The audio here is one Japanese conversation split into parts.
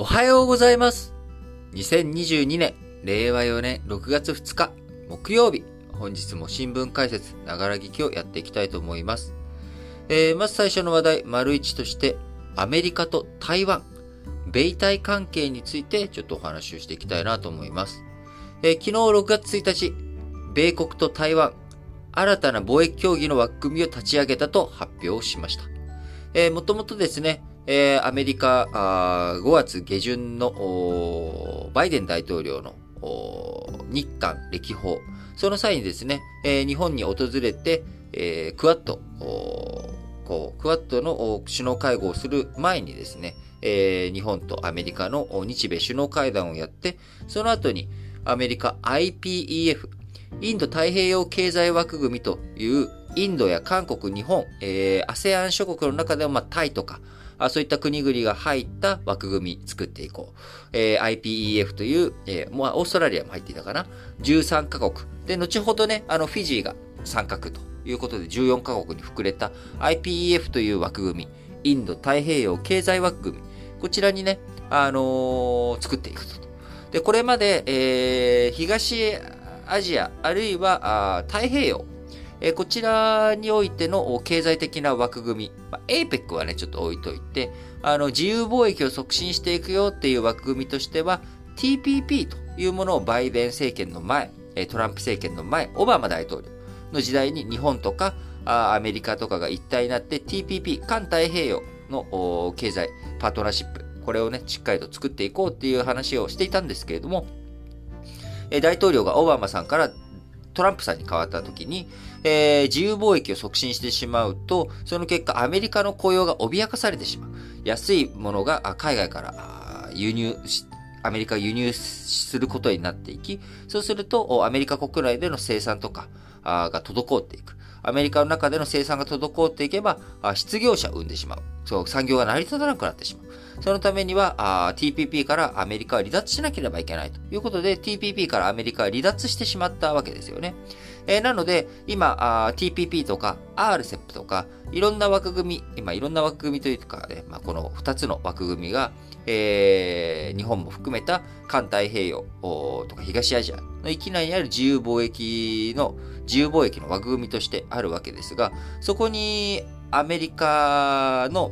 おはようございます。2022年、令和4年6月2日、木曜日。本日も新聞解説、ながら聞きをやっていきたいと思います。えー、まず最初の話題、丸一として、アメリカと台湾、米台関係についてちょっとお話をしていきたいなと思います。えー、昨日6月1日、米国と台湾、新たな貿易協議の枠組みを立ち上げたと発表しました。えー、もともとですね、えー、アメリカあ5月下旬のバイデン大統領の日韓歴訪、その際にですね、えー、日本に訪れて、えー、クワッド、こうクワッドの首脳会合をする前にですね、えー、日本とアメリカの日米首脳会談をやって、その後にアメリカ IPEF、インド太平洋経済枠組みというインドや韓国、日本、えー、ASEAN 諸国の中でも、まあ、タイとか、あそういった国々が入った枠組み作っていこう。えー、IPEF という、えー、まあ、オーストラリアも入っていたかな。13カ国。で、後ほどね、あの、フィジーが参画ということで14カ国に膨れた IPEF という枠組み。インド太平洋経済枠組み。こちらにね、あのー、作っていくと。で、これまで、えー、東アジア、あるいはあ太平洋、えこちらにおいての経済的な枠組み、まあ、APEC はね、ちょっと置いといて、あの、自由貿易を促進していくよっていう枠組みとしては、TPP というものをバイデン政権の前、トランプ政権の前、オバマ大統領の時代に日本とかアメリカとかが一体になって TPP、環太平洋の経済パートナーシップ、これをね、しっかりと作っていこうっていう話をしていたんですけれども、大統領がオバマさんからトランプさんに変わった時に、えー、自由貿易を促進してしまうと、その結果アメリカの雇用が脅かされてしまう。安いものが海外から輸入しアメリカ輸入することになっていき、そうするとアメリカ国内での生産とかが滞っていく。アメリカの中での生産が滞っていけば、失業者を生んでしまう。そう、産業が成り立たなくなってしまう。そのためには、TPP からアメリカは離脱しなければいけないということで、TPP からアメリカは離脱してしまったわけですよね。えー、なので、今、TPP とか RCEP とか、いろんな枠組み、今いろんな枠組みというか、ね、まあ、この2つの枠組みが、えー、日本も含めた環太平洋とか東アジアの域内にある自由貿易の、自由貿易の枠組みとしてあるわけですが、そこにアメリカの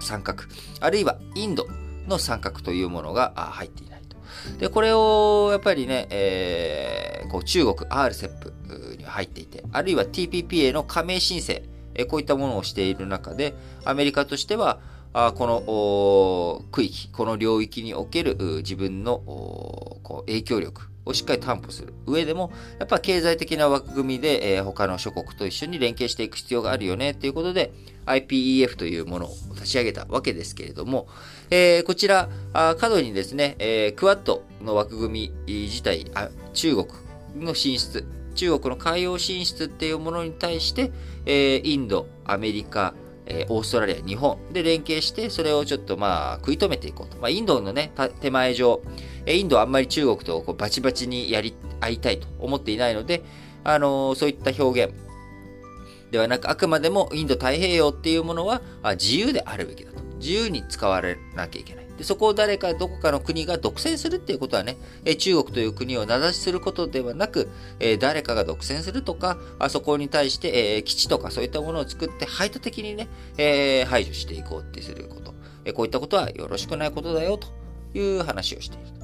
参画、あるいはインドの参画というものが入っていないと。で、これをやっぱりね、えー、こう中国 RCEP に入っていて、あるいは TPP への加盟申請、えこういったものをしている中で、アメリカとしては、あこの区域、この領域における自分のこう影響力をしっかり担保する。上でも、やっぱ経済的な枠組みで、えー、他の諸国と一緒に連携していく必要があるよねっていうことで、IPEF というものを立ち上げたわけですけれども、えー、こちら、あ角にですね、えー、クワッドの枠組み自体、あ中国の進出、中国の海洋進出っていうものに対して、えー、インド、アメリカ、え、オーストラリア、日本で連携して、それをちょっとまあ、食い止めていこうと。まあ、インドのね、手前上、えインドはあんまり中国とこうバチバチにやり合いたいと思っていないので、あのー、そういった表現ではなく、あくまでもインド太平洋っていうものは自由であるべきだと。自由に使われなきゃいけない。でそこを誰かどこかの国が独占するっていうことはね、え中国という国を名指しすることではなく、え誰かが独占するとか、あそこに対して、え基地とかそういったものを作って排他的にね、え排除していこうってすること、えこういったことはよろしくないことだよという話をしている。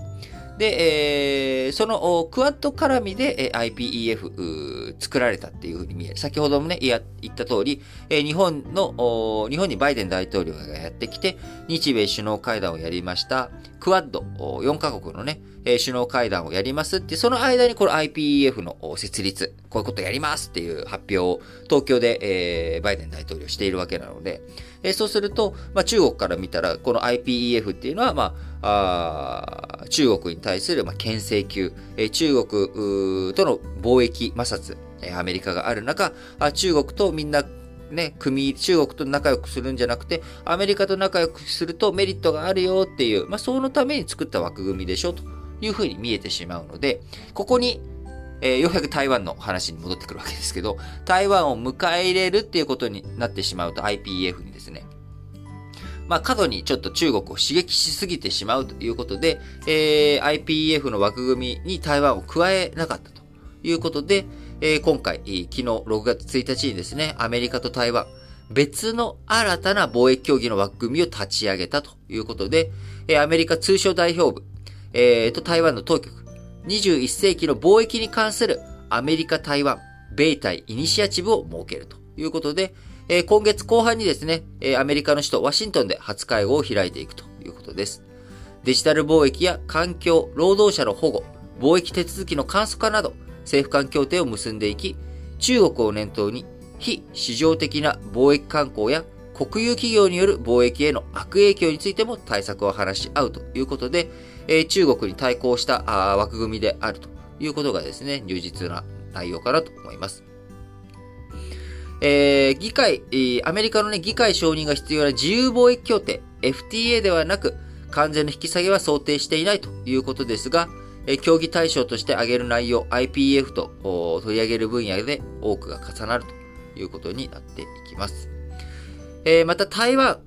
で、えー、そのクワッド絡みで IPEF 作られたっていうふうに見える。先ほどもね、言った通り、日本の、日本にバイデン大統領がやってきて、日米首脳会談をやりました。クワッド、4カ国のね、首脳会談をやりますって、その間にこの IPEF の設立、こういうことやりますっていう発表を東京で、えー、バイデン大統領しているわけなので、えー、そうすると、まあ、中国から見たら、この IPEF っていうのは、まあ、あ中国に対する、まあ、牽制級、え、中国との貿易摩擦、え、アメリカがある中、あ中国とみんなね、組、中国と仲良くするんじゃなくて、アメリカと仲良くするとメリットがあるよっていう、まあ、そのために作った枠組みでしょ、と。いうふうに見えてしまうので、ここにえー、ようやく台湾の話に戻ってくるわけですけど、台湾を迎え入れるっていうことになってしまうと IPF にですね、まあ、過度にちょっと中国を刺激しすぎてしまうということで、えー、IPEF の枠組みに台湾を加えなかったということで、えー、今回、昨日6月1日にですね、アメリカと台湾、別の新たな貿易協議の枠組みを立ち上げたということで、えー、アメリカ通商代表部、えー、と台湾の当局、21世紀の貿易に関するアメリカ、台湾、米台イニシアチブを設けるということで、えー、今月後半にですね、えー、アメリカの首都ワシントンで初会合を開いていくということです。デジタル貿易や環境、労働者の保護、貿易手続きの簡素化など、政府間協定を結んでいき、中国を念頭に非市場的な貿易慣行や国有企業による貿易への悪影響についても対策を話し合うということで、えー、中国に対抗した枠組みであるということがですね、充実な内容かなと思います。えー、議会、アメリカのね、議会承認が必要な自由貿易協定、FTA ではなく、完全の引き下げは想定していないということですが、え協議対象として挙げる内容、IPF と取り上げる分野で多くが重なるということになっていきます。えー、また台湾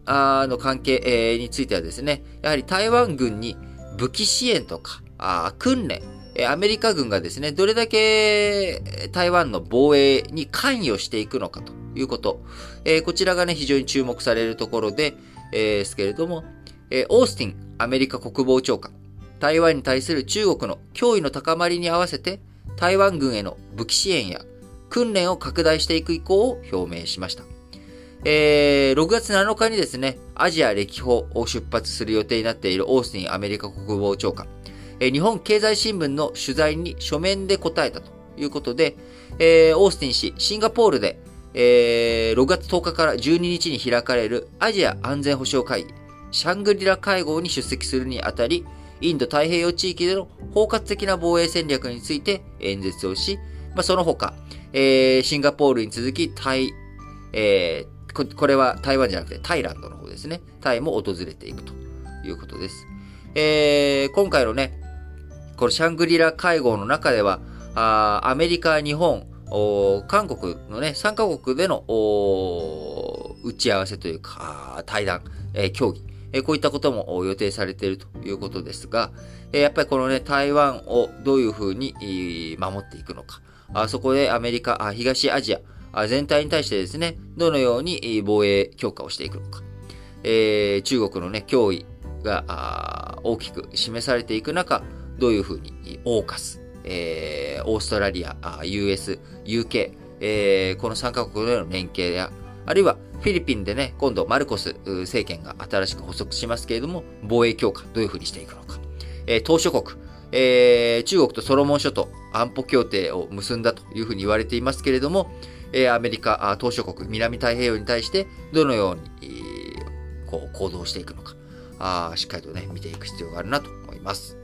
の関係、えー、についてはですね、やはり台湾軍に武器支援とか、あ訓練、アメリカ軍がですね、どれだけ台湾の防衛に関与していくのかということ、えー、こちらがね、非常に注目されるところで、えー、すけれども、えー、オースティンアメリカ国防長官、台湾に対する中国の脅威の高まりに合わせて、台湾軍への武器支援や訓練を拡大していく意向を表明しました。えー、6月7日にですね、アジア歴訪を出発する予定になっているオースティンアメリカ国防長官、日本経済新聞の取材に書面で答えたということで、えー、オースティン氏、シンガポールで、えー、6月10日から12日に開かれるアジア安全保障会議、シャングリラ会合に出席するにあたり、インド太平洋地域での包括的な防衛戦略について演説をし、まあ、その他、えー、シンガポールに続き、タイ、えー、これは台湾じゃなくてタイランドの方ですね。タイも訪れていくということです。えー、今回のね、このシャングリラ会合の中では、あアメリカ、日本、韓国のね、3カ国での打ち合わせというか、対談、えー、協議、えー、こういったことも予定されているということですが、えー、やっぱりこのね、台湾をどういうふうに守っていくのか、あそこでアメリカ、東アジア全体に対してですね、どのように防衛強化をしていくのか、えー、中国のね、脅威が大きく示されていく中、どういうふうにオーカス、えー、オーストラリア、US、UK、えー、この3カ国での連携や、あるいはフィリピンでね、今度マルコス政権が新しく発足しますけれども、防衛強化、どういうふうにしていくのか。えー、島諸国、えー、中国とソロモン諸島安保協定を結んだというふうに言われていますけれども、えー、アメリカ、島諸国、南太平洋に対してどのように、えー、こう行動していくのかあ、しっかりとね、見ていく必要があるなと思います。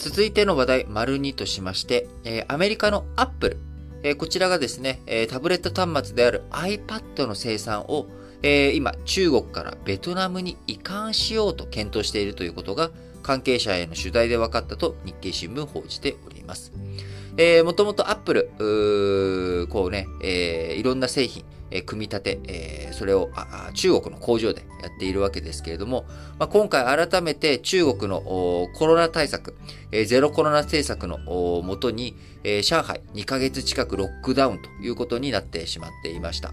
続いての話題、丸2としまして、えー、アメリカのアップル。えー、こちらがですね、えー、タブレット端末である iPad の生産を、え今、中国からベトナムに移管しようと検討しているということが、関係者への取材で分かったと日経新聞報じております。えー、もともとアップル、こうね、えー、いろんな製品、え組み立て、え、それを中国の工場でやっているわけですけれども、今回改めて中国のコロナ対策、ゼロコロナ政策のもとに、上海2ヶ月近くロックダウンということになってしまっていました。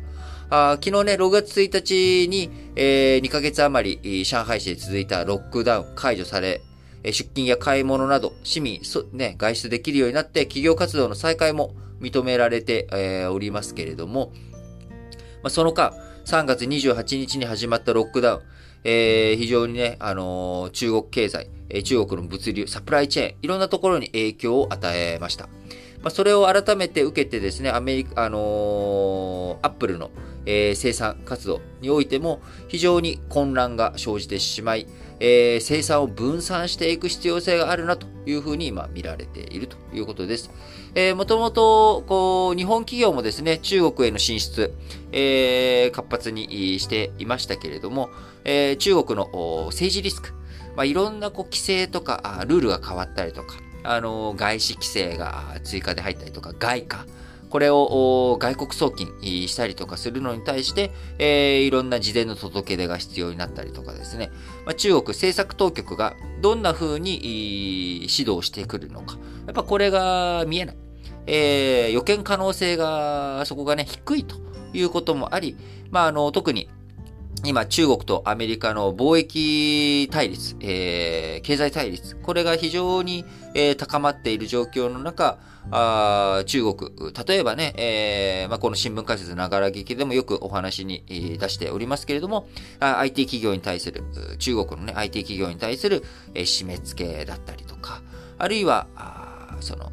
昨日ね、6月1日に、え、2ヶ月余り上海市で続いたロックダウン解除され、出勤や買い物など市民、ね、外出できるようになって企業活動の再開も認められて、え、おりますけれども、まあ、その間、3月28日に始まったロックダウン、えー、非常にね、あのー、中国経済、えー、中国の物流、サプライチェーン、いろんなところに影響を与えました。まあ、それを改めて受けてですね、アメリカ、あのアップルの、え生産活動においても非常に混乱が生じてしまい、えー、生産を分散していく必要性があるなというふうに今見られているということです。えー、もともと、こう、日本企業もですね、中国への進出、えー、活発にしていましたけれども、えー、中国の政治リスク、まあ、いろんなこう規制とかルールが変わったりとか、あの、外資規制が追加で入ったりとか、外貨、これを外国送金したりとかするのに対して、えー、いろんな事前の届け出が必要になったりとかですね、まあ、中国政策当局がどんな風に指導してくるのか、やっぱこれが見えない。えー、予見可能性が、そこがね、低いということもあり、まあ、あの、特に、今、中国とアメリカの貿易対立、えー、経済対立、これが非常に、えー、高まっている状況の中、あ中国、例えばね、えーまあ、この新聞解説ながら劇でもよくお話に出しておりますけれども、IT 企業に対する、中国のね、IT 企業に対する、締め付けだったりとか、あるいは、あその、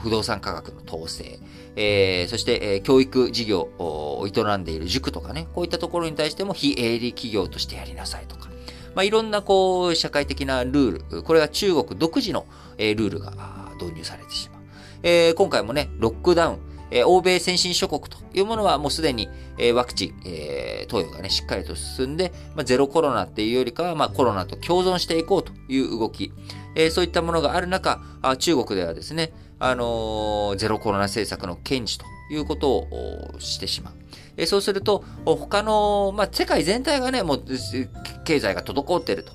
不動産価格の統制、えー、そして、えー、教育事業を営んでいる塾とかね、こういったところに対しても非営利企業としてやりなさいとか、まあ、いろんなこう、社会的なルール、これが中国独自の、えー、ルールが導入されてしまう。えー、今回もね、ロックダウン、えー、欧米先進諸国というものはもうすでに、えー、ワクチン、えー、投与がね、しっかりと進んで、まあ、ゼロコロナっていうよりかは、まあ、コロナと共存していこうという動き、えー、そういったものがある中、あ中国ではですね、あのー、ゼロコロナ政策の堅持ということをしてしまう。えー、そうすると、他の、まあ、世界全体がね、もう、経済が滞っていると。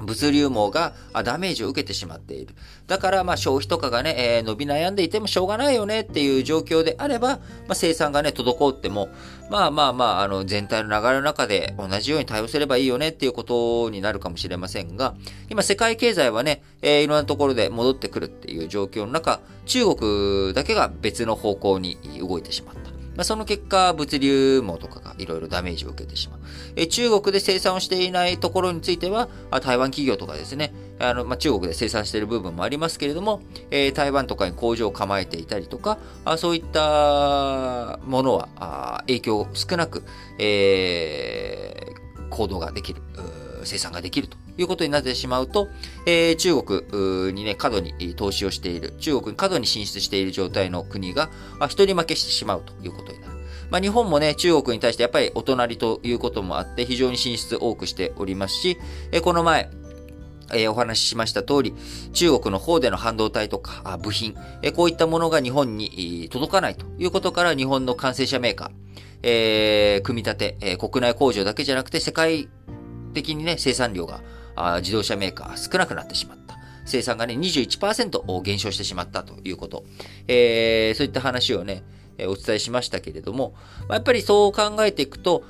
物流網がダメージを受けてしまっている。だから、まあ、消費とかがね、えー、伸び悩んでいてもしょうがないよねっていう状況であれば、まあ、生産がね、滞っても、まあまあまあ、あの、全体の流れの中で同じように対応すればいいよねっていうことになるかもしれませんが、今、世界経済はね、えー、いろんなところで戻ってくるっていう状況の中、中国だけが別の方向に動いてしまった。まあ、その結果、物流網とかがいろいろダメージを受けてしまう。え中国で生産をしていないところについては、台湾企業とかですね、あの、まあ、中国で生産している部分もありますけれども、えー、台湾とかに工場を構えていたりとか、あそういったものはあ影響少なく、えー、行動ができる、生産ができるということになってしまうと、えー、中国にね、過度に投資をしている、中国に過度に進出している状態の国が、一人負けしてしまうということになる。まあ、日本もね、中国に対してやっぱりお隣ということもあって、非常に進出多くしておりますし、えこの前、え、お話ししました通り、中国の方での半導体とか部品、え、こういったものが日本に届かないということから、日本の完成車メーカー、えー、組み立て、え国内工場だけじゃなくて世界的にね、生産量があ自動車メーカー少なくなってしまった。生産がね、21%減少してしまったということ。えー、そういった話をね、お伝えしましたけれども、やっぱりそう考えていくと、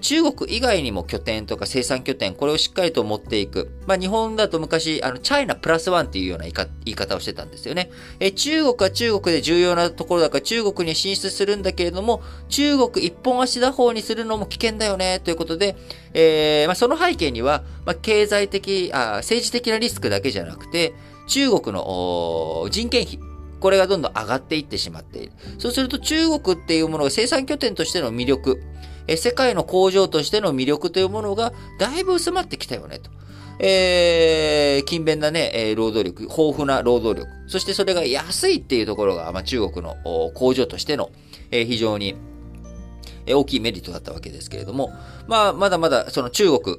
中国以外にも拠点とか生産拠点、これをしっかりと持っていく。まあ、日本だと昔、あの、チャイナプラスワンっていうような言い方をしてたんですよね。え、中国は中国で重要なところだから中国に進出するんだけれども、中国一本足打法にするのも危険だよね、ということで、えー、まあ、その背景には、まあ、経済的あ、政治的なリスクだけじゃなくて、中国の人件費、これがどんどん上がっていってしまっている。そうすると中国っていうものが生産拠点としての魅力、え世界の工場としての魅力というものがだいぶ薄まってきたよねと。えー、勤勉なね、え労働力、豊富な労働力、そしてそれが安いっていうところが、まあ、中国の工場としての、えー、非常に大きいメリットだったわけですけれども、まあ、まだまだその中国、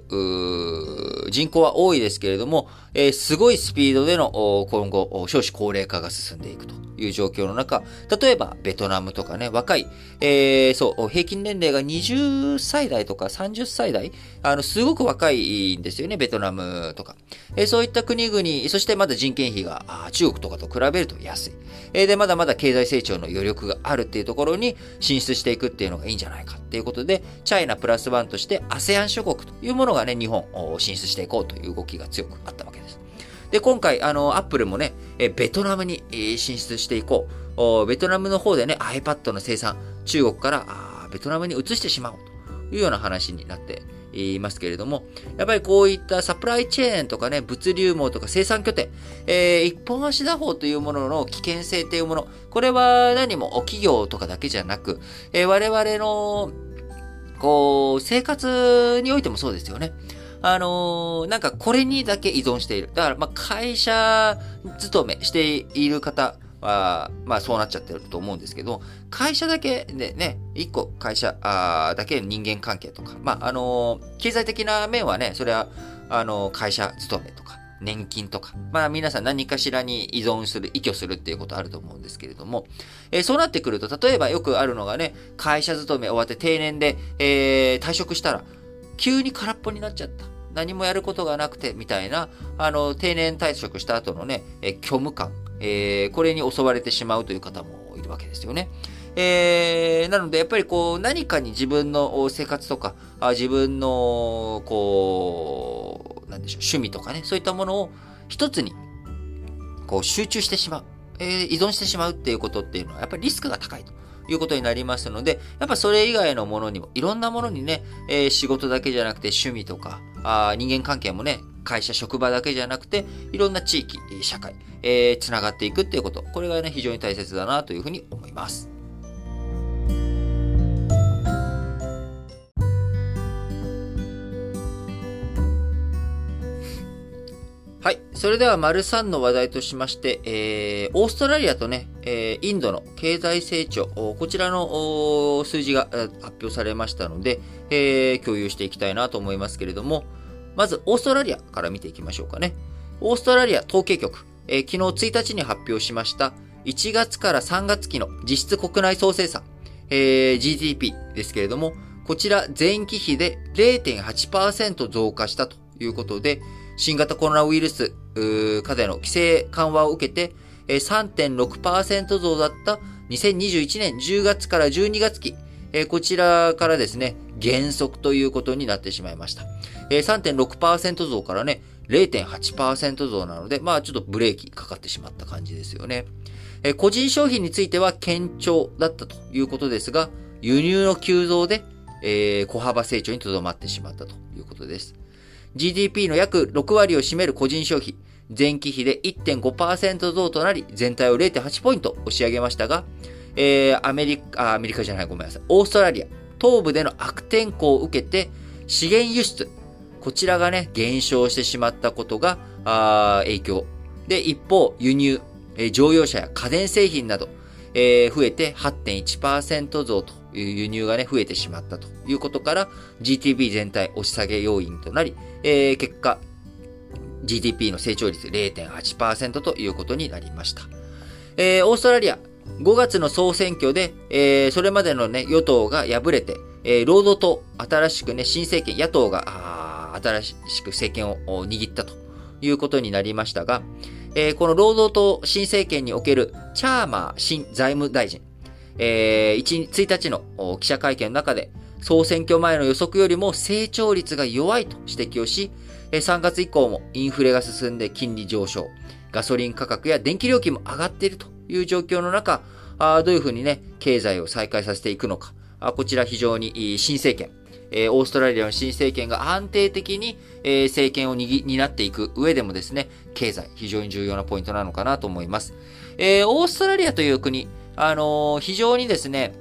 人口は多いですけれども、えー、すごいスピードでの今後、少子高齢化が進んでいくという状況の中、例えばベトナムとかね、若い、えー、そう、平均年齢が20歳代とか30歳代、あの、すごく若いんですよね、ベトナムとか。えー、そういった国々、そしてまだ人件費が中国とかと比べると安い。えー、で、まだまだ経済成長の余力があるっていうところに進出していくっていうのがいいんじゃないかっていうことで、チャイナプラスワンとして ASEAN 諸国というものがね、日本進出していこうという動きが強くあったわけです。で、今回、あの、アップルもね、えベトナムに進出していこう。ベトナムの方でね、iPad の生産、中国からベトナムに移してしまおうというような話になって言いますけれども、やっぱりこういったサプライチェーンとかね、物流網とか生産拠点、えー、一本足打法というものの危険性というもの、これは何も企業とかだけじゃなく、えー、我々のこう、生活においてもそうですよね。あのー、なんかこれにだけ依存している。だから、ま、会社勤めしている方は、まあ、そうなっちゃってると思うんですけど、会社だけでね、一個会社あだけ人間関係とか、まあ、あのー、経済的な面はね、それは、あのー、会社勤めとか、年金とか、まあ皆さん何かしらに依存する、依拠するっていうことあると思うんですけれども、えー、そうなってくると、例えばよくあるのがね、会社勤め終わって定年で、えー、退職したら、急に空っぽになっちゃった。何もやることがなくて、みたいな、あの、定年退職した後のね、え虚無感、えー、これに襲われてしまうという方もいるわけですよね。えー、なので、やっぱりこう、何かに自分の生活とか、あ自分の、こう、なんでしょう、趣味とかね、そういったものを一つに、こう、集中してしまう、えー、依存してしまうっていうことっていうのは、やっぱりリスクが高いと。いうことになりますので、やっぱそれ以外のものにも、いろんなものにね、えー、仕事だけじゃなくて趣味とか、あ人間関係もね、会社、職場だけじゃなくて、いろんな地域、社会、えー、つながっていくっていうこと、これがね、非常に大切だなというふうに思います。はい。それでは、丸3の話題としまして、えー、オーストラリアとね、えー、インドの経済成長、こちらの数字が発表されましたので、えー、共有していきたいなと思いますけれども、まず、オーストラリアから見ていきましょうかね。オーストラリア統計局、えー、昨日1日に発表しました、1月から3月期の実質国内総生産、えー、GDP ですけれども、こちら前期比で0.8%増加したということで、新型コロナウイルス課題の規制緩和を受けて、3.6%増だった2021年10月から12月期、こちらからですね、減速ということになってしまいました。3.6%増からね、0.8%増なので、まあちょっとブレーキかかってしまった感じですよね。個人消費については堅調だったということですが、輸入の急増で、えー、小幅成長にとどまってしまったということです。GDP の約6割を占める個人消費、前期比で1.5%増となり、全体を0.8ポイント押し上げましたが、えー、アメリカ、アメリカじゃない、ごめんなさい。オーストラリア、東部での悪天候を受けて、資源輸出、こちらがね、減少してしまったことが、あ影響。で、一方、輸入、えー、乗用車や家電製品など、えー、増えて8.1%増という輸入がね、増えてしまったということから、GTB 全体押し下げ要因となり、えー、結果、GDP の成長率0.8%ということになりました。えー、オーストラリア、5月の総選挙で、えー、それまでのね、与党が敗れて、えー、労働党、新しくね、新政権、野党が、新しく政権を握ったということになりましたが、えー、この労働党新政権におけるチャーマー新財務大臣、えー、1, 1日の記者会見の中で、総選挙前の予測よりも成長率が弱いと指摘をし、3月以降もインフレが進んで金利上昇、ガソリン価格や電気料金も上がっているという状況の中、あどういうふうにね、経済を再開させていくのか、あこちら非常に新政権、オーストラリアの新政権が安定的に政権を担っていく上でもですね、経済非常に重要なポイントなのかなと思います。オーストラリアという国、あの非常にですね、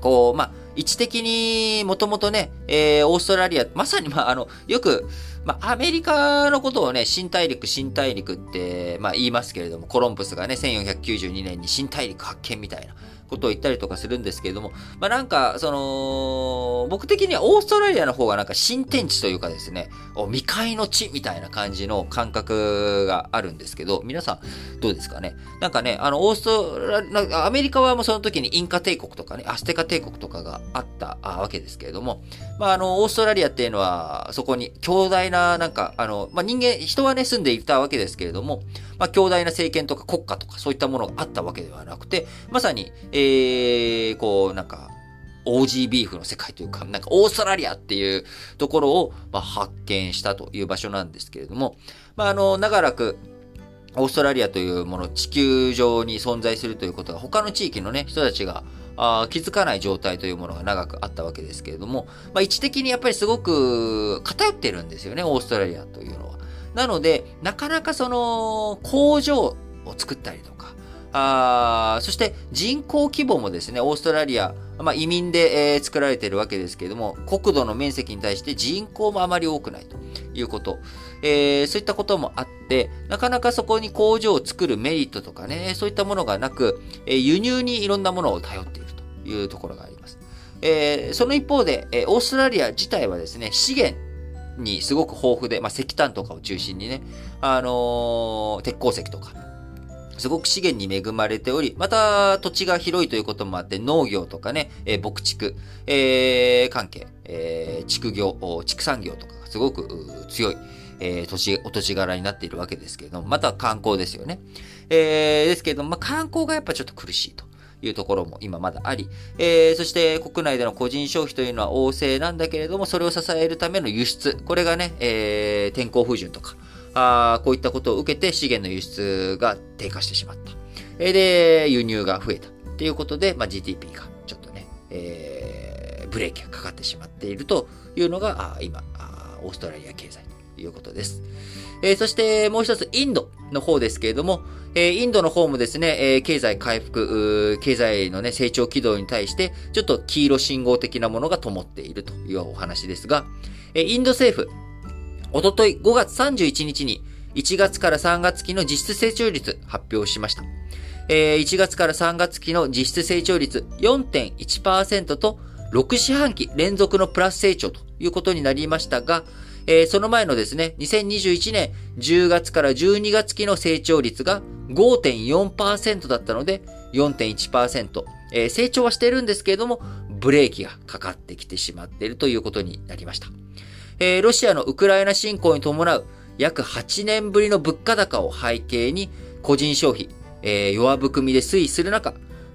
こう、まあ、位置的にもともとね、えー、オーストラリア、まさに、まあ、あの、よく、まあ、アメリカのことをね、新大陸、新大陸って、まあ、言いますけれども、コロンブスがね、1492年に新大陸発見みたいな。ことを言ったりとかするんですけれども、まあなんか、その、僕的にはオーストラリアの方がなんか新天地というかですね、未開の地みたいな感じの感覚があるんですけど、皆さんどうですかね？なんかね、あの、オーストラリア、アメリカはもうその時にインカ帝国とかね、アステカ帝国とかがあったわけですけれども、まああの、オーストラリアっていうのは、そこに強大な、なんか、あの、まあ人間、人はね、住んでいたわけですけれども、まあ強大な政権とか国家とかそういったものがあったわけではなくて、まさに、えー、こう、なんか、オージービーフの世界というか、なんかオーストラリアっていうところを、まあ、発見したという場所なんですけれども、まあ、あの、長らく、オーストラリアというもの、地球上に存在するということが、他の地域のね、人たちが、あ気づかない状態というものが長くあったわけですけれども、まあ、位置的にやっぱりすごく偏ってるんですよね、オーストラリアというのは。なので、なかなかその、工場を作ったりとか、あそして人口規模もですね、オーストラリア、まあ、移民で、えー、作られているわけですけれども、国土の面積に対して人口もあまり多くないということ。えー、そういったこともあって、なかなかそこに工場を作るメリットとかね、そういったものがなく、えー、輸入にいろんなものを頼っているというところがあります。えー、その一方で、えー、オーストラリア自体はですね、資源にすごく豊富で、まあ、石炭とかを中心にね、あのー、鉄鉱石とか、すごく資源に恵まれており、また土地が広いということもあって農業とかね、えー、牧畜、えー、関係、えー、畜業、畜産業とかがすごく強い、えー、土地、お土地柄になっているわけですけれども、また観光ですよね。えー、ですけれども、まあ、観光がやっぱちょっと苦しいと。いうところも今まだあり、えー、そして国内での個人消費というのは旺盛なんだけれども、それを支えるための輸出、これがね、えー、天候不順とか、あこういったことを受けて資源の輸出が低下してしまった。えー、で、輸入が増えた。ということで、まあ、GDP がちょっとね、えー、ブレーキがかかってしまっているというのが、あ今あ、オーストラリア経済ということです。えー、そしてもう一つ、インドの方ですけれども、え、インドの方もですね、え、経済回復、経済のね、成長軌道に対して、ちょっと黄色信号的なものが灯っているというお話ですが、え、インド政府、おととい5月31日に、1月から3月期の実質成長率発表しました。え、1月から3月期の実質成長率4.1%と、6四半期連続のプラス成長ということになりましたが、えー、その前のですね、2021年10月から12月期の成長率が5.4%だったので、4.1%、えー、成長はしているんですけれども、ブレーキがかかってきてしまっているということになりました。えー、ロシアのウクライナ侵攻に伴う約8年ぶりの物価高を背景に、個人消費、えー、弱含みで推移する中、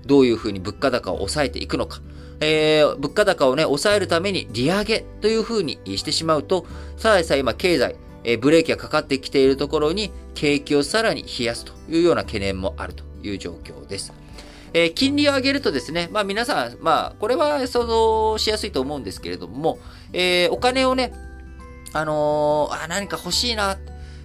どういうふうに物価高を抑えていくのか、えー、物価高をね、抑えるために利上げというふうにしてしまうと、さらにさ今経済、えー、ブレーキがかかってきているところに景気をさらに冷やすというような懸念もあるという状況です。えー、金利を上げるとですね、まあ皆さん、まあこれは想像しやすいと思うんですけれども、えー、お金をね、あのー、あ、何か欲しいな、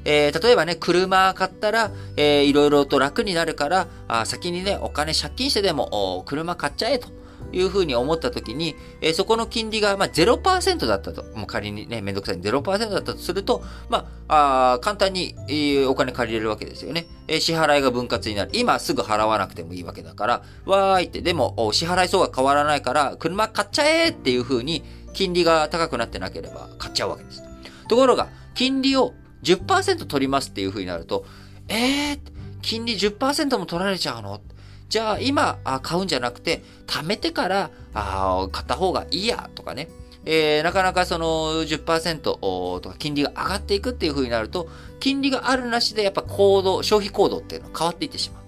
えー、例えばね、車買ったら、えー、いろいろと楽になるから、あ先にね、お金借金してでも、車買っちゃえと。いうふうに思ったときに、えー、そこの金利が、まあ、0%だったと。もう仮にね、めんどくさい0%だったとすると、まあ、あ簡単に、えー、お金借りれるわけですよね。えー、支払いが分割になる。今すぐ払わなくてもいいわけだから、わーいって、でも、支払い層が変わらないから、車買っちゃえっていうふうに、金利が高くなってなければ買っちゃうわけです。ところが、金利を10%取りますっていうふうになると、えー、金利10%も取られちゃうの？じゃあ今あ買うんじゃなくて、貯めてからあ買った方がいいやとかね。えー、なかなかその10%とか金利が上がっていくっていう風になると、金利があるなしでやっぱ行動、消費行動っていうのは変わっていってしまう。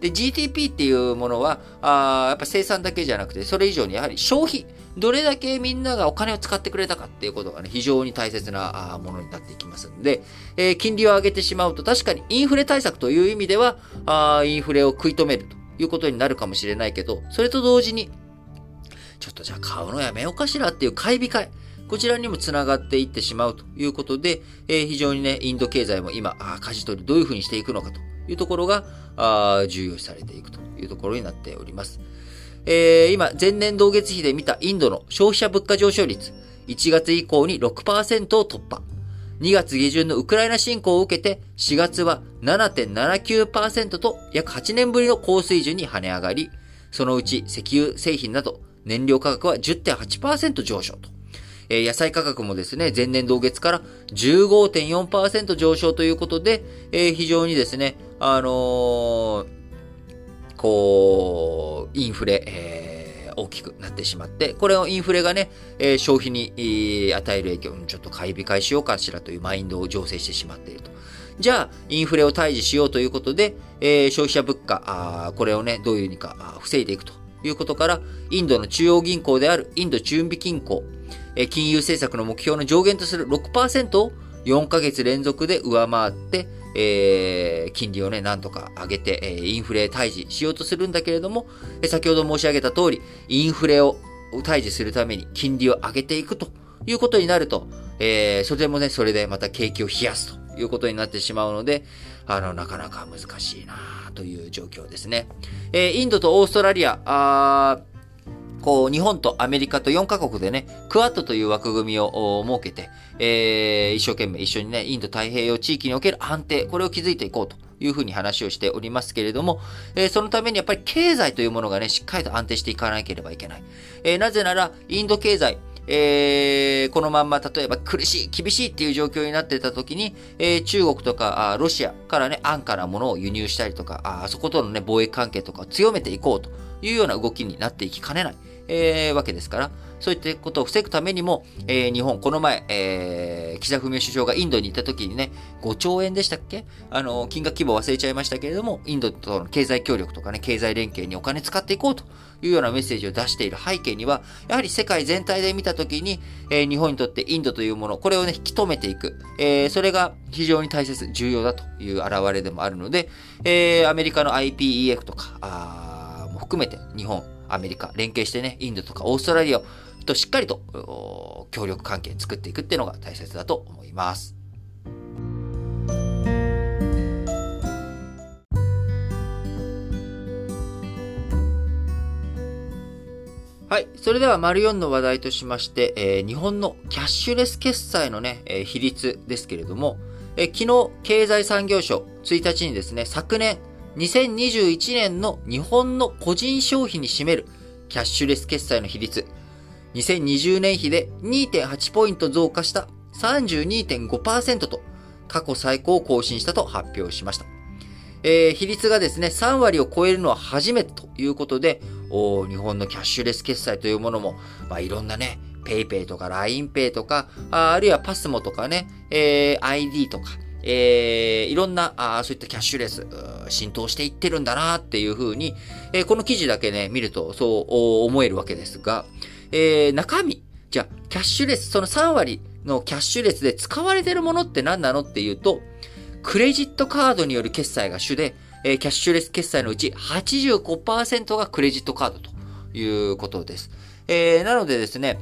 で、GDP っていうものは、あやっぱ生産だけじゃなくて、それ以上にやはり消費、どれだけみんながお金を使ってくれたかっていうことがね、非常に大切なものになっていきますんで、えー、金利を上げてしまうと、確かにインフレ対策という意味では、あインフレを食い止めるということになるかもしれないけど、それと同時に、ちょっとじゃあ買うのやめようかしらっていう買い控え、こちらにもつながっていってしまうということで、えー、非常にね、インド経済も今、あ舵取りどういうふうにしていくのかというところが、あ重要視されていくというところになっております。えー、今、前年同月比で見たインドの消費者物価上昇率、1月以降に6%を突破。2月下旬のウクライナ侵攻を受けて、4月は7.79%と約8年ぶりの高水準に跳ね上がり、そのうち石油製品など燃料価格は10.8%上昇と。えー、野菜価格もですね、前年同月から15.4%上昇ということで、えー、非常にですね、あのー、こう、インフレ、えー大きくなってしまって、これをインフレがね、えー、消費に、えー、与える影響、ちょっと買い控えしようかしらというマインドを醸成してしまっていると。じゃあ、インフレを退治しようということで、え、消費者物価、あこれをね、どういうにか防いでいくということから、インドの中央銀行であるインド中央銀行、え、金融政策の目標の上限とする6%を4ヶ月連続で上回って、えー、金利をね、なんとか上げて、えー、インフレ退治しようとするんだけれども、え、先ほど申し上げた通り、インフレを退治するために金利を上げていくということになると、えー、それでもね、それでまた景気を冷やすということになってしまうので、あの、なかなか難しいなという状況ですね。えー、インドとオーストラリア、あこう、日本とアメリカと4カ国でね、クワッドという枠組みを設けて、えー、一生懸命一緒にね、インド太平洋地域における安定、これを築いていこうというふうに話をしておりますけれども、えー、そのためにやっぱり経済というものがね、しっかりと安定していかなければいけない。えー、なぜなら、インド経済、えー、このまんま、例えば苦しい、厳しいっていう状況になってた時に、えー、中国とかロシアからね、安価なものを輸入したりとか、あそことのね、貿易関係とかを強めていこうというような動きになっていきかねない、えー、わけですから、そういったことを防ぐためにも、えー、日本、この前、えー、岸田文雄首相がインドに行った時にね、5兆円でしたっけ？あの、金額規模忘れちゃいましたけれども、インドとの経済協力とかね、経済連携にお金使っていこうというようなメッセージを出している背景には、やはり世界全体で見た時に、えー、日本にとってインドというもの、これをね、引き止めていく。えー、それが非常に大切、重要だという現れでもあるので、えー、アメリカの IPEF とか、あも含めて日本、アメリカ、連携してね、インドとかオーストラリアとしっかりと協力関係作っていくっていうのが大切だと思います。はい。それでは、丸4の話題としまして、えー、日本のキャッシュレス決済のね、えー、比率ですけれども、えー、昨日、経済産業省1日にですね、昨年、2021年の日本の個人消費に占めるキャッシュレス決済の比率、2020年比で2.8ポイント増加した32.5%と過去最高を更新したと発表しました。えー、比率がですね、3割を超えるのは初めてということで、お日本のキャッシュレス決済というものも、まあ、いろんなね、PayPay とか LINEPay とか、ああるいは PASMO とかね、えー、ID とか、えー、いろんなあ、そういったキャッシュレス、浸透していってるんだなっていうふうに、えー、この記事だけね、見るとそう思えるわけですが、えー、中身、じゃあ、キャッシュレス、その3割のキャッシュレスで使われてるものって何なのっていうと、クレジットカードによる決済が主で、えー、キャッシュレス決済のうち85%がクレジットカードということです。えー、なのでですね、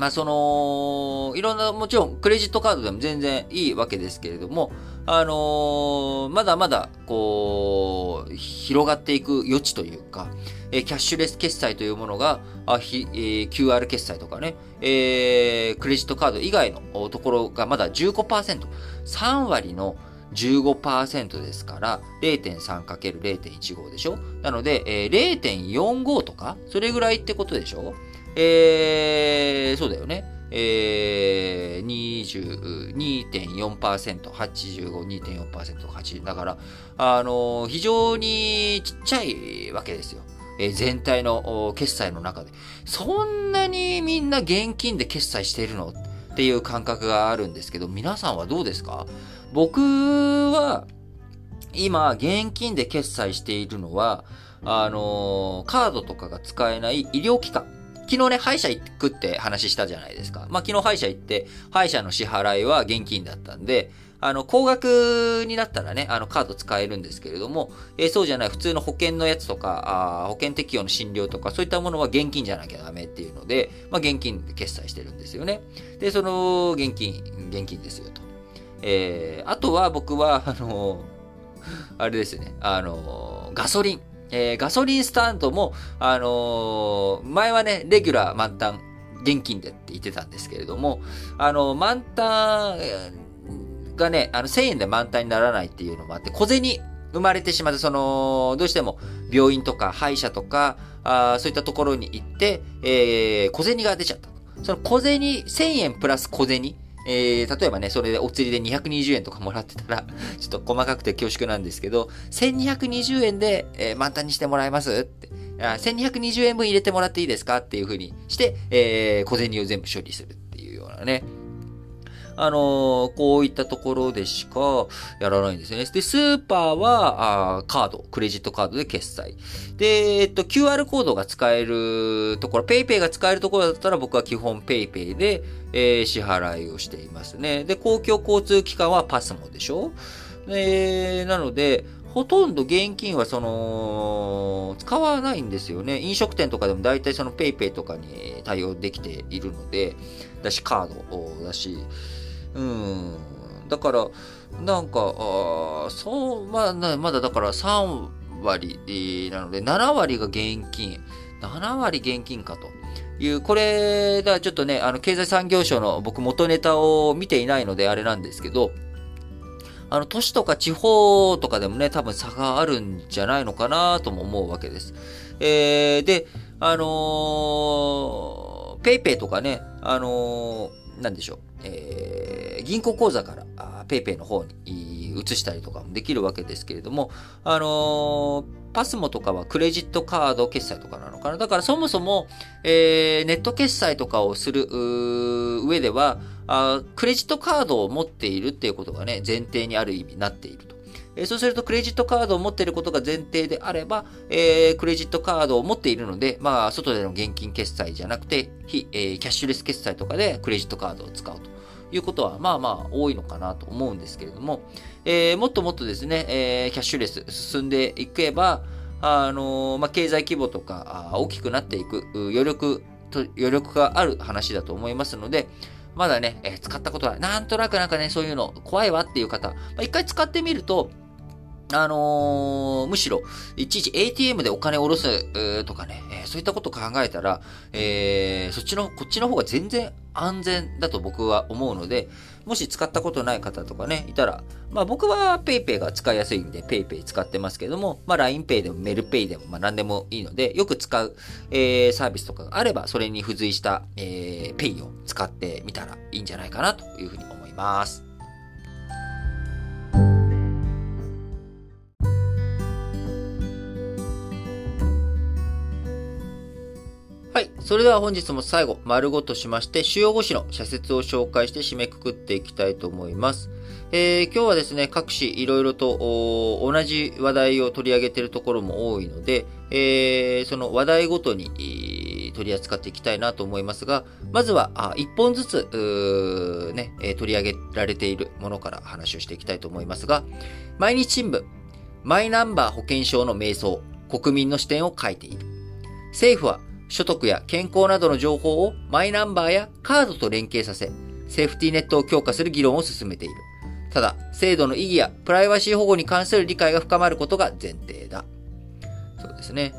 まあその、いろんな、もちろんクレジットカードでも全然いいわけですけれども、あのー、まだまだ、こう、広がっていく余地というか、えキャッシュレス決済というものが、あひえー、QR 決済とかね、えー、クレジットカード以外のところがまだ15%、3割の15%ですから、0.3×0.15 でしょ？なので、えー、0.45とかそれぐらいってことでしょ？えー、そうだよね。えー、22.4%、85、2.4%、80。だから、あのー、非常にちっちゃいわけですよ。えー、全体の決済の中で。そんなにみんな現金で決済しているのっていう感覚があるんですけど、皆さんはどうですか？僕は、今、現金で決済しているのは、あのー、カードとかが使えない医療機関。昨日ね、歯医者行くって話したじゃないですか。まあ、昨日歯医者行って、歯医者の支払いは現金だったんで、あの、高額になったらね、あの、カード使えるんですけれども、えー、そうじゃない、普通の保険のやつとか、あ保険適用の診療とか、そういったものは現金じゃなきゃダメっていうので、まあ、現金で決済してるんですよね。で、その、現金、現金ですよと。えー、あとは僕は、あのあれですね、あのガソリン。えー、ガソリンスタンドも、あのー、前はね、レギュラー満タン、現金でって言ってたんですけれども、あの、満タンがね、あの、1000円で満タンにならないっていうのもあって、小銭生まれてしまって、その、どうしても病院とか歯医者とか、あそういったところに行って、えー、小銭が出ちゃった。その小銭、1000円プラス小銭、えー、例えばね、それでお釣りで220円とかもらってたら、ちょっと細かくて恐縮なんですけど、1220円で、えー、満タンにしてもらえますって。1220円分入れてもらっていいですかっていうふうにして、えー、小銭を全部処理するっていうようなね。あの、こういったところでしかやらないんですよね。で、スーパーは、あーカード、クレジットカードで決済。で、えっと、QR コードが使えるところ、PayPay が使えるところだったら僕は基本 PayPay で、えー、支払いをしていますね。で、公共交通機関は PASMO でしょで、なので、ほとんど現金はその、使わないんですよね。飲食店とかでも大体その PayPay とかに対応できているので、だし、カードだし、うん。だから、なんか、あそう、まあ、まだだから3割なので、7割が現金。7割現金かという、これ、だちょっとね、あの、経済産業省の僕元ネタを見ていないのであれなんですけど、あの、都市とか地方とかでもね、多分差があるんじゃないのかなとも思うわけです。えー、で、あのー、ペイペイとかね、あのー、なんでしょう、えー、銀行口座から PayPay の方に移したりとかもできるわけですけれども、あのー、パスモとかはクレジットカード決済とかなのかな？だからそもそも、えー、ネット決済とかをする上ではあ、クレジットカードを持っているっていうことがね、前提にある意味になっていると。えそうすると、クレジットカードを持っていることが前提であれば、えー、クレジットカードを持っているので、まあ、外での現金決済じゃなくて、非、えー、キャッシュレス決済とかでクレジットカードを使うと。いうことは、まあまあ、多いのかなと思うんですけれども、えー、もっともっとですね、えー、キャッシュレス進んでいけば、あのー、まあ、経済規模とか、大きくなっていく、余力と、余力がある話だと思いますので、まだね、えー、使ったことは、なんとなくなんかね、そういうの怖いわっていう方、まあ、一回使ってみると、あのー、むしろ、いちいち ATM でお金を下ろすとかね、えー、そういったこと考えたら、えー、そっちの、こっちの方が全然安全だと僕は思うので、もし使ったことない方とかね、いたら、まあ僕は PayPay が使いやすい意味で PayPay 使ってますけども、まあ LINEPay でも MailPay でもまあ何でもいいので、よく使う、えー、サービスとかがあれば、それに付随した、えー、Pay を使ってみたらいいんじゃないかなというふうに思います。それでは本日も最後、丸ごとしまして、主要語詞の社説を紹介して締めくくっていきたいと思います。えー、今日はですね、各紙いろいろと同じ話題を取り上げているところも多いので、えー、その話題ごとに取り扱っていきたいなと思いますが、まずは1本ずつ、ね、取り上げられているものから話をしていきたいと思いますが、毎日新聞、マイナンバー保険証の迷走、国民の視点を書いている。政府は所得や健康などの情報をマイナンバーやカードと連携させ、セーフティーネットを強化する議論を進めている。ただ、制度の意義やプライバシー保護に関する理解が深まることが前提だ。そうですね。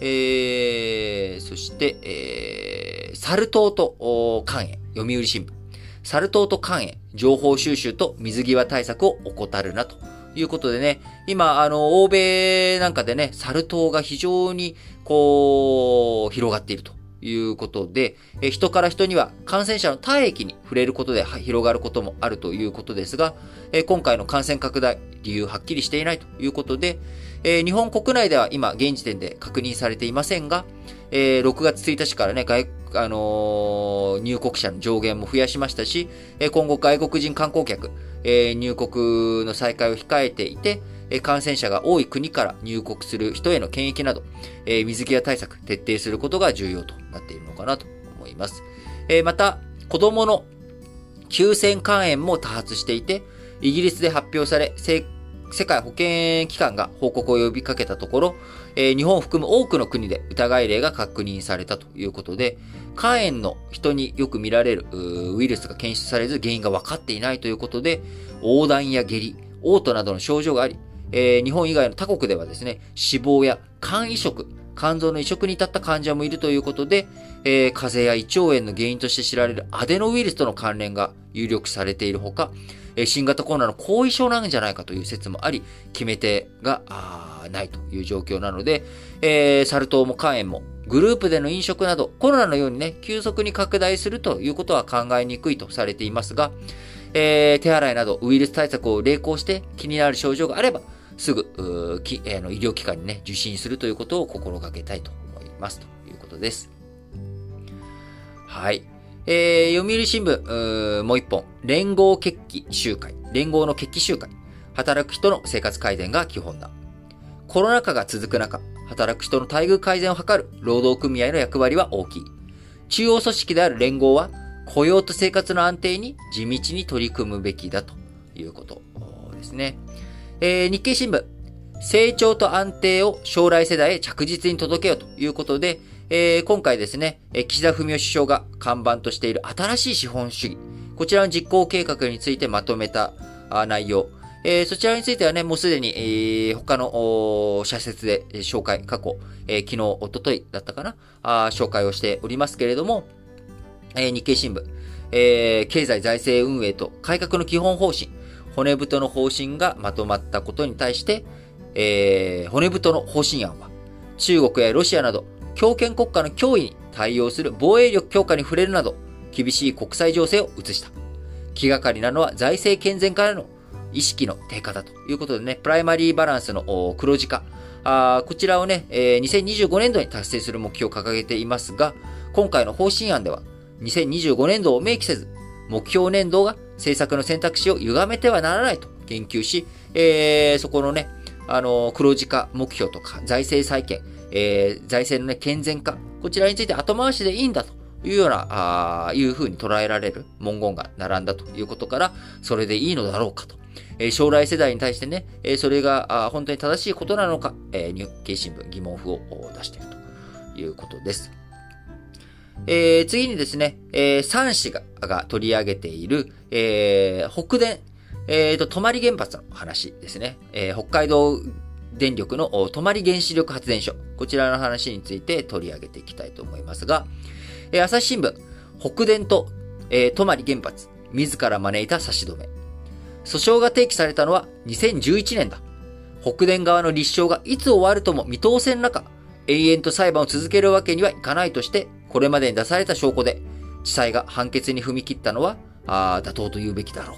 えー、そして、えー、サル痘と肝炎、読売新聞。サル痘と肝炎、情報収集と水際対策を怠るなということでね、今、あの、欧米なんかでね、サル痘が非常に、こう、広がっているということで、え人から人には感染者の体液に触れることで広がることもあるということですが、え今回の感染拡大、理由はっきりしていないということで、え日本国内では今、現時点で確認されていませんが、え6月1日からね、外あのー、入国者の上限も増やしましたし、え今後外国人観光客、え入国の再開を控えていて、感染者が多い国から入国する人への検疫など、水際対策徹底することが重要となっているのかなと思います。また、子供の急性肝炎も多発していて、イギリスで発表され、世界保健機関が報告を呼びかけたところ、え、日本を含む多くの国で疑い例が確認されたということで、肝炎の人によく見られるウイルスが検出されず原因が分かっていないということで、横断や下痢、嘔吐などの症状があり、えー、日本以外の他国ではですね、死亡や肝移植、肝臓の移植に至った患者もいるということで、えー、風邪や胃腸炎の原因として知られるアデノウイルスとの関連が有力されているほか、え新型コロナの後遺症なんじゃないかという説もあり、決め手がないという状況なので、えー、サル痘も肝炎もグループでの飲食などコロナのようにね、急速に拡大するということは考えにくいとされていますが、えー、手洗いなどウイルス対策を励行して気になる症状があれば、すぐ、きえー、の医療機関にね、受診するということを心がけたいと思いますということです。はい。えー、読売新聞、もう一本、連合決起集会、連合の決起集会、働く人の生活改善が基本だ。コロナ禍が続く中、働く人の待遇改善を図る労働組合の役割は大きい。中央組織である連合は、雇用と生活の安定に地道に取り組むべきだということですね。えー、日経新聞、成長と安定を将来世代へ着実に届けようということで、えー、今回ですね、岸田文雄首相が看板としている新しい資本主義、こちらの実行計画についてまとめた内容、えー、そちらについてはね、もうすでに、えー、他の社説で紹介、過去、えー、昨日、おとといだったかなあ、紹介をしておりますけれども、えー、日経新聞、えー、経済財政運営と改革の基本方針、骨太の方針がまとまったことに対して、えー、骨太の方針案は、中国やロシアなど強権国家の脅威に対応する防衛力強化に触れるなど、厳しい国際情勢を移した。気がかりなのは財政健全からの意識の低下だということでね、プライマリーバランスの黒字化。あこちらをね、えー、2025年度に達成する目標を掲げていますが、今回の方針案では、2025年度を明記せず、目標年度が政策の選択肢を歪めてはならないと言及し、えー、そこのね、あの、黒字化目標とか、財政再建、えー、財政のね、健全化、こちらについて後回しでいいんだというような、あいうふうに捉えられる文言が並んだということから、それでいいのだろうかと。えー、将来世代に対してね、えー、それがあ本当に正しいことなのか、えー、日経新聞疑問符を出しているということです。えー、次にですね、えー、3市がが取り上げている、えー、北電、えーと、泊原発の話ですね。えー、北海道電力の泊原子力発電所。こちらの話について取り上げていきたいと思いますが、えー、朝日新聞、北電と、えー、泊原発、自ら招いた差し止め。訴訟が提起されたのは2011年だ。北電側の立証がいつ終わるとも見通せん中、永遠と裁判を続けるわけにはいかないとして、これまでに出された証拠で、地裁が判決に踏み切ったのは、あ妥当と言うべきだろう。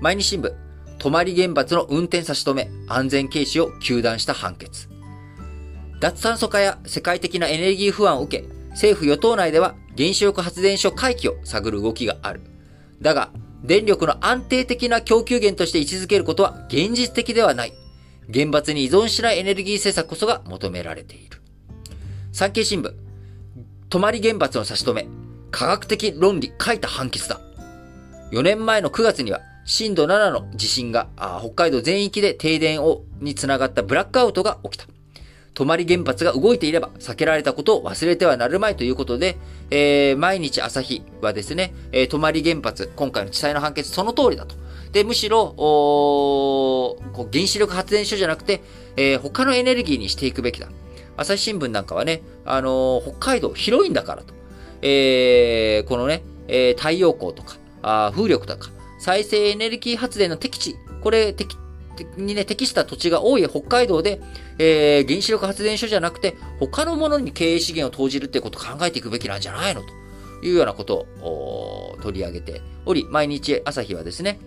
毎日新聞、泊まり原発の運転差し止め、安全軽視を求断した判決。脱炭素化や世界的なエネルギー不安を受け、政府与党内では原子力発電所回帰を探る動きがある。だが、電力の安定的な供給源として位置づけることは現実的ではない。原発に依存しないエネルギー政策こそが求められている。産経新聞、泊原発の差し止め、科学的論理書いた判決だ。4年前の9月には、震度7の地震が北海道全域で停電をにつながったブラックアウトが起きた。泊原発が動いていれば避けられたことを忘れてはなるまいということで、えー、毎日朝日はですね、えー、泊原発、今回の地裁の判決その通りだと。で、むしろ、おこう原子力発電所じゃなくて、えー、他のエネルギーにしていくべきだ。朝日新聞なんかはね、あのー、北海道広いんだからと。えー、このね、えー、太陽光とか、あ風力とか、再生エネルギー発電の適地、これ、適、にね、適した土地が多い北海道で、えー、原子力発電所じゃなくて、他のものに経営資源を投じるってことを考えていくべきなんじゃないのというようなことを取り上げており、毎日朝日はですね、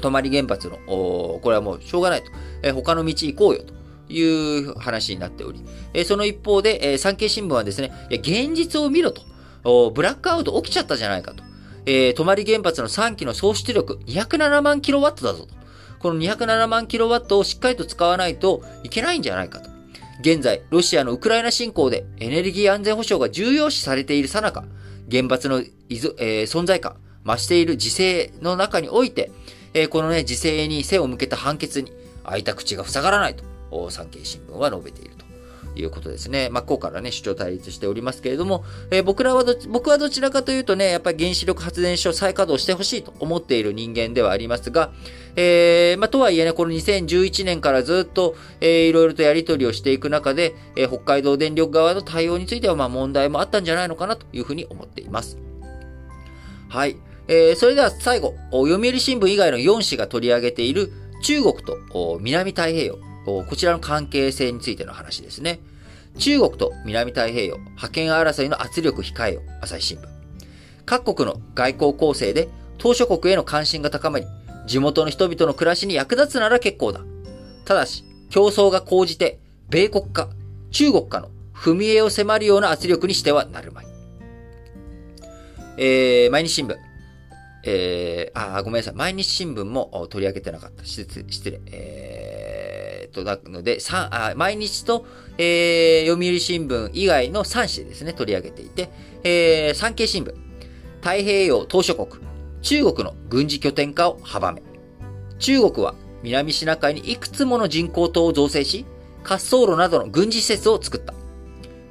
泊原発の、これはもうしょうがないと、えー、他の道行こうよと。いう話になっており、えその一方で、え産経新聞はですね、いや、現実を見ろと。ブラックアウト起きちゃったじゃないかと。えー、泊原発の3基の総出力207万キロワットだぞと。この207万キロワットをしっかりと使わないといけないんじゃないかと。現在、ロシアのウクライナ侵攻でエネルギー安全保障が重要視されているさなか、原発の、えー、存在感、増している時勢の中において、えー、このね、時勢に背を向けた判決に開いた口が塞がらないと。産経新聞は述べているということですね。真っ向からね、主張対立しておりますけれども、えー、僕らはど、僕はどちらかというとね、やっぱり原子力発電所再稼働してほしいと思っている人間ではありますが、えー、まあ、とはいえね、この2011年からずっと、えー、いろいろとやり取りをしていく中で、えー、北海道電力側の対応については、まあ、問題もあったんじゃないのかなというふうに思っています。はい。えー、それでは最後、読売新聞以外の4紙が取り上げている中国と南太平洋、こちらの関係性についての話ですね。中国と南太平洋、覇権争いの圧力控えよ、朝日新聞。各国の外交構成で、島諸国への関心が高まり、地元の人々の暮らしに役立つなら結構だ。ただし、競争が講じて、米国か、中国かの踏み絵を迫るような圧力にしてはなるまい。えー、毎日新聞。えー、あ、ごめんなさい。毎日新聞も取り上げてなかった。失礼。えーと、なので、あ毎日と、えー、読売新聞以外の3紙ですね、取り上げていて、えー、産経新聞、太平洋島諸国、中国の軍事拠点化を阻め。中国は南シナ海にいくつもの人工島を造成し、滑走路などの軍事施設を作った。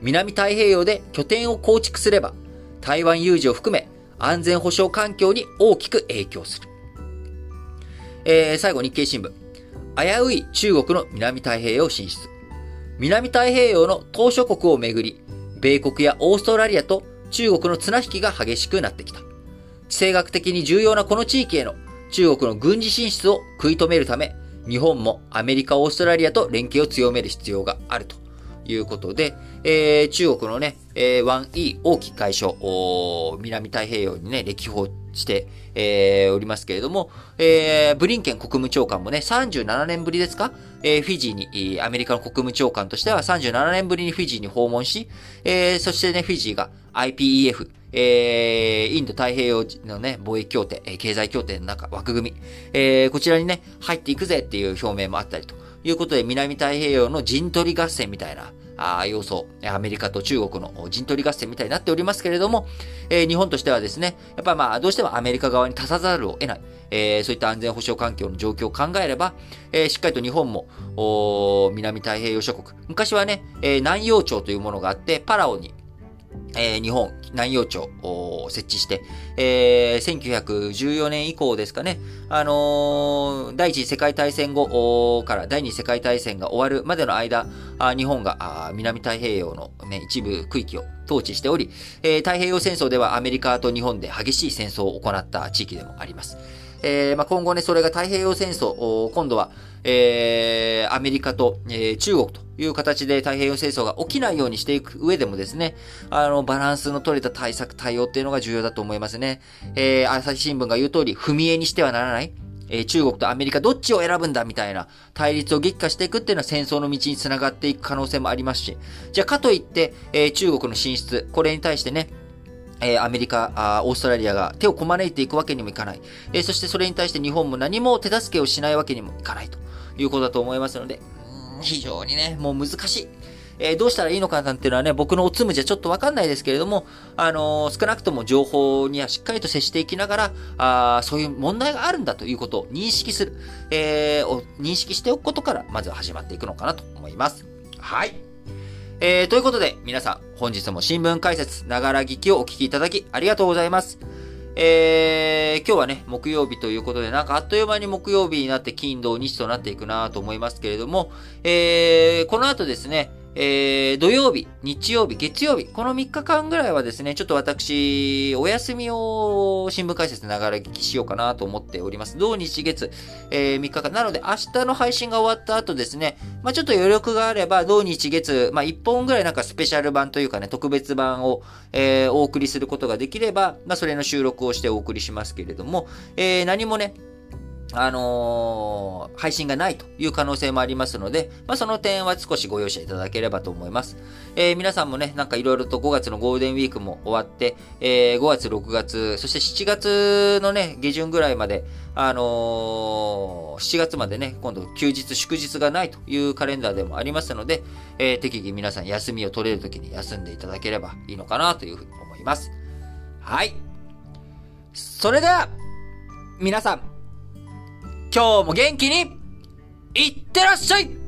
南太平洋で拠点を構築すれば、台湾有事を含め安全保障環境に大きく影響する。えー、最後日経新聞。危うい中国の南太平洋進出。南太平洋の島諸国をめぐり、米国やオーストラリアと中国の綱引きが激しくなってきた。地政学的に重要なこの地域への中国の軍事進出を食い止めるため、日本もアメリカ、オーストラリアと連携を強める必要があるということで、えー、中国のね、えー、1E 王毅外相、南太平洋にね、歴訪して、えー、おりますけれども、えー、ブリンケン国務長官もね、37年ぶりですか？えー、フィジーに、アメリカの国務長官としては37年ぶりにフィジーに訪問し、えー、そしてね、フィジーが IPEF、えー、インド太平洋のね、貿易協定、経済協定の中、枠組み、えー、こちらにね、入っていくぜっていう表明もあったりと。いうことで、南太平洋の陣取り合戦みたいな、あ要素、アメリカと中国の陣取り合戦みたいになっておりますけれども、えー、日本としてはですね、やっぱまあ、どうしてもアメリカ側に立たざるを得ない、えー、そういった安全保障環境の状況を考えれば、えー、しっかりと日本も、南太平洋諸国、昔はね、え、南洋町というものがあって、パラオにえー、日本南洋町を設置して、えー、1914年以降ですかね、あのー、第一次世界大戦後から第二次世界大戦が終わるまでの間、あ日本が南太平洋の、ね、一部区域を統治しており、えー、太平洋戦争ではアメリカと日本で激しい戦争を行った地域でもあります。えーまあ、今後ね、それが太平洋戦争、今度は、えー、アメリカと、えー、中国という形で太平洋戦争が起きないようにしていく上でもですね、あの、バランスの取れた対策、対応っていうのが重要だと思いますね。えー、朝日新聞が言う通り、踏み絵にしてはならない。えー、中国とアメリカどっちを選ぶんだみたいな対立を激化していくっていうのは戦争の道につながっていく可能性もありますし、じゃあかといって、えー、中国の進出、これに対してね、えー、アメリカあ、オーストラリアが手をこまねいていくわけにもいかない。えー、そしてそれに対して日本も何も手助けをしないわけにもいかないということだと思いますので、非常にね、もう難しい。えー、どうしたらいいのかなんていうのはね、僕のおつむじゃちょっとわかんないですけれども、あのー、少なくとも情報にはしっかりと接していきながら、あそういう問題があるんだということを認識する、えー、認識しておくことから、まずは始まっていくのかなと思います。はい。えー、ということで、皆さん、本日も新聞解説、ながら聞きをお聞きいただき、ありがとうございます。えー、今日はね、木曜日ということで、なんかあっという間に木曜日になって金土日となっていくなと思いますけれども、えー、この後ですね、えー、土曜日、日曜日、月曜日、この3日間ぐらいはですね、ちょっと私、お休みを新聞解説ながら聞きしようかなと思っております。土日月、えー、3日間。なので、明日の配信が終わった後ですね、まあちょっと余力があれば、土日月、まあ1本ぐらいなんかスペシャル版というかね、特別版を、えー、お送りすることができれば、まあそれの収録をしてお送りしますけれども、えー、何もね、あのー、配信がないという可能性もありますので、まあ、その点は少しご容赦いただければと思います。えー、皆さんもね、なんかいろいろと5月のゴールデンウィークも終わって、えー、5月、6月、そして7月のね、下旬ぐらいまで、あのー、7月までね、今度休日、祝日がないというカレンダーでもありますので、えー、適宜皆さん休みを取れる時に休んでいただければいいのかなというふうに思います。はい。それでは、皆さん、今日も元気に、いってらっしゃい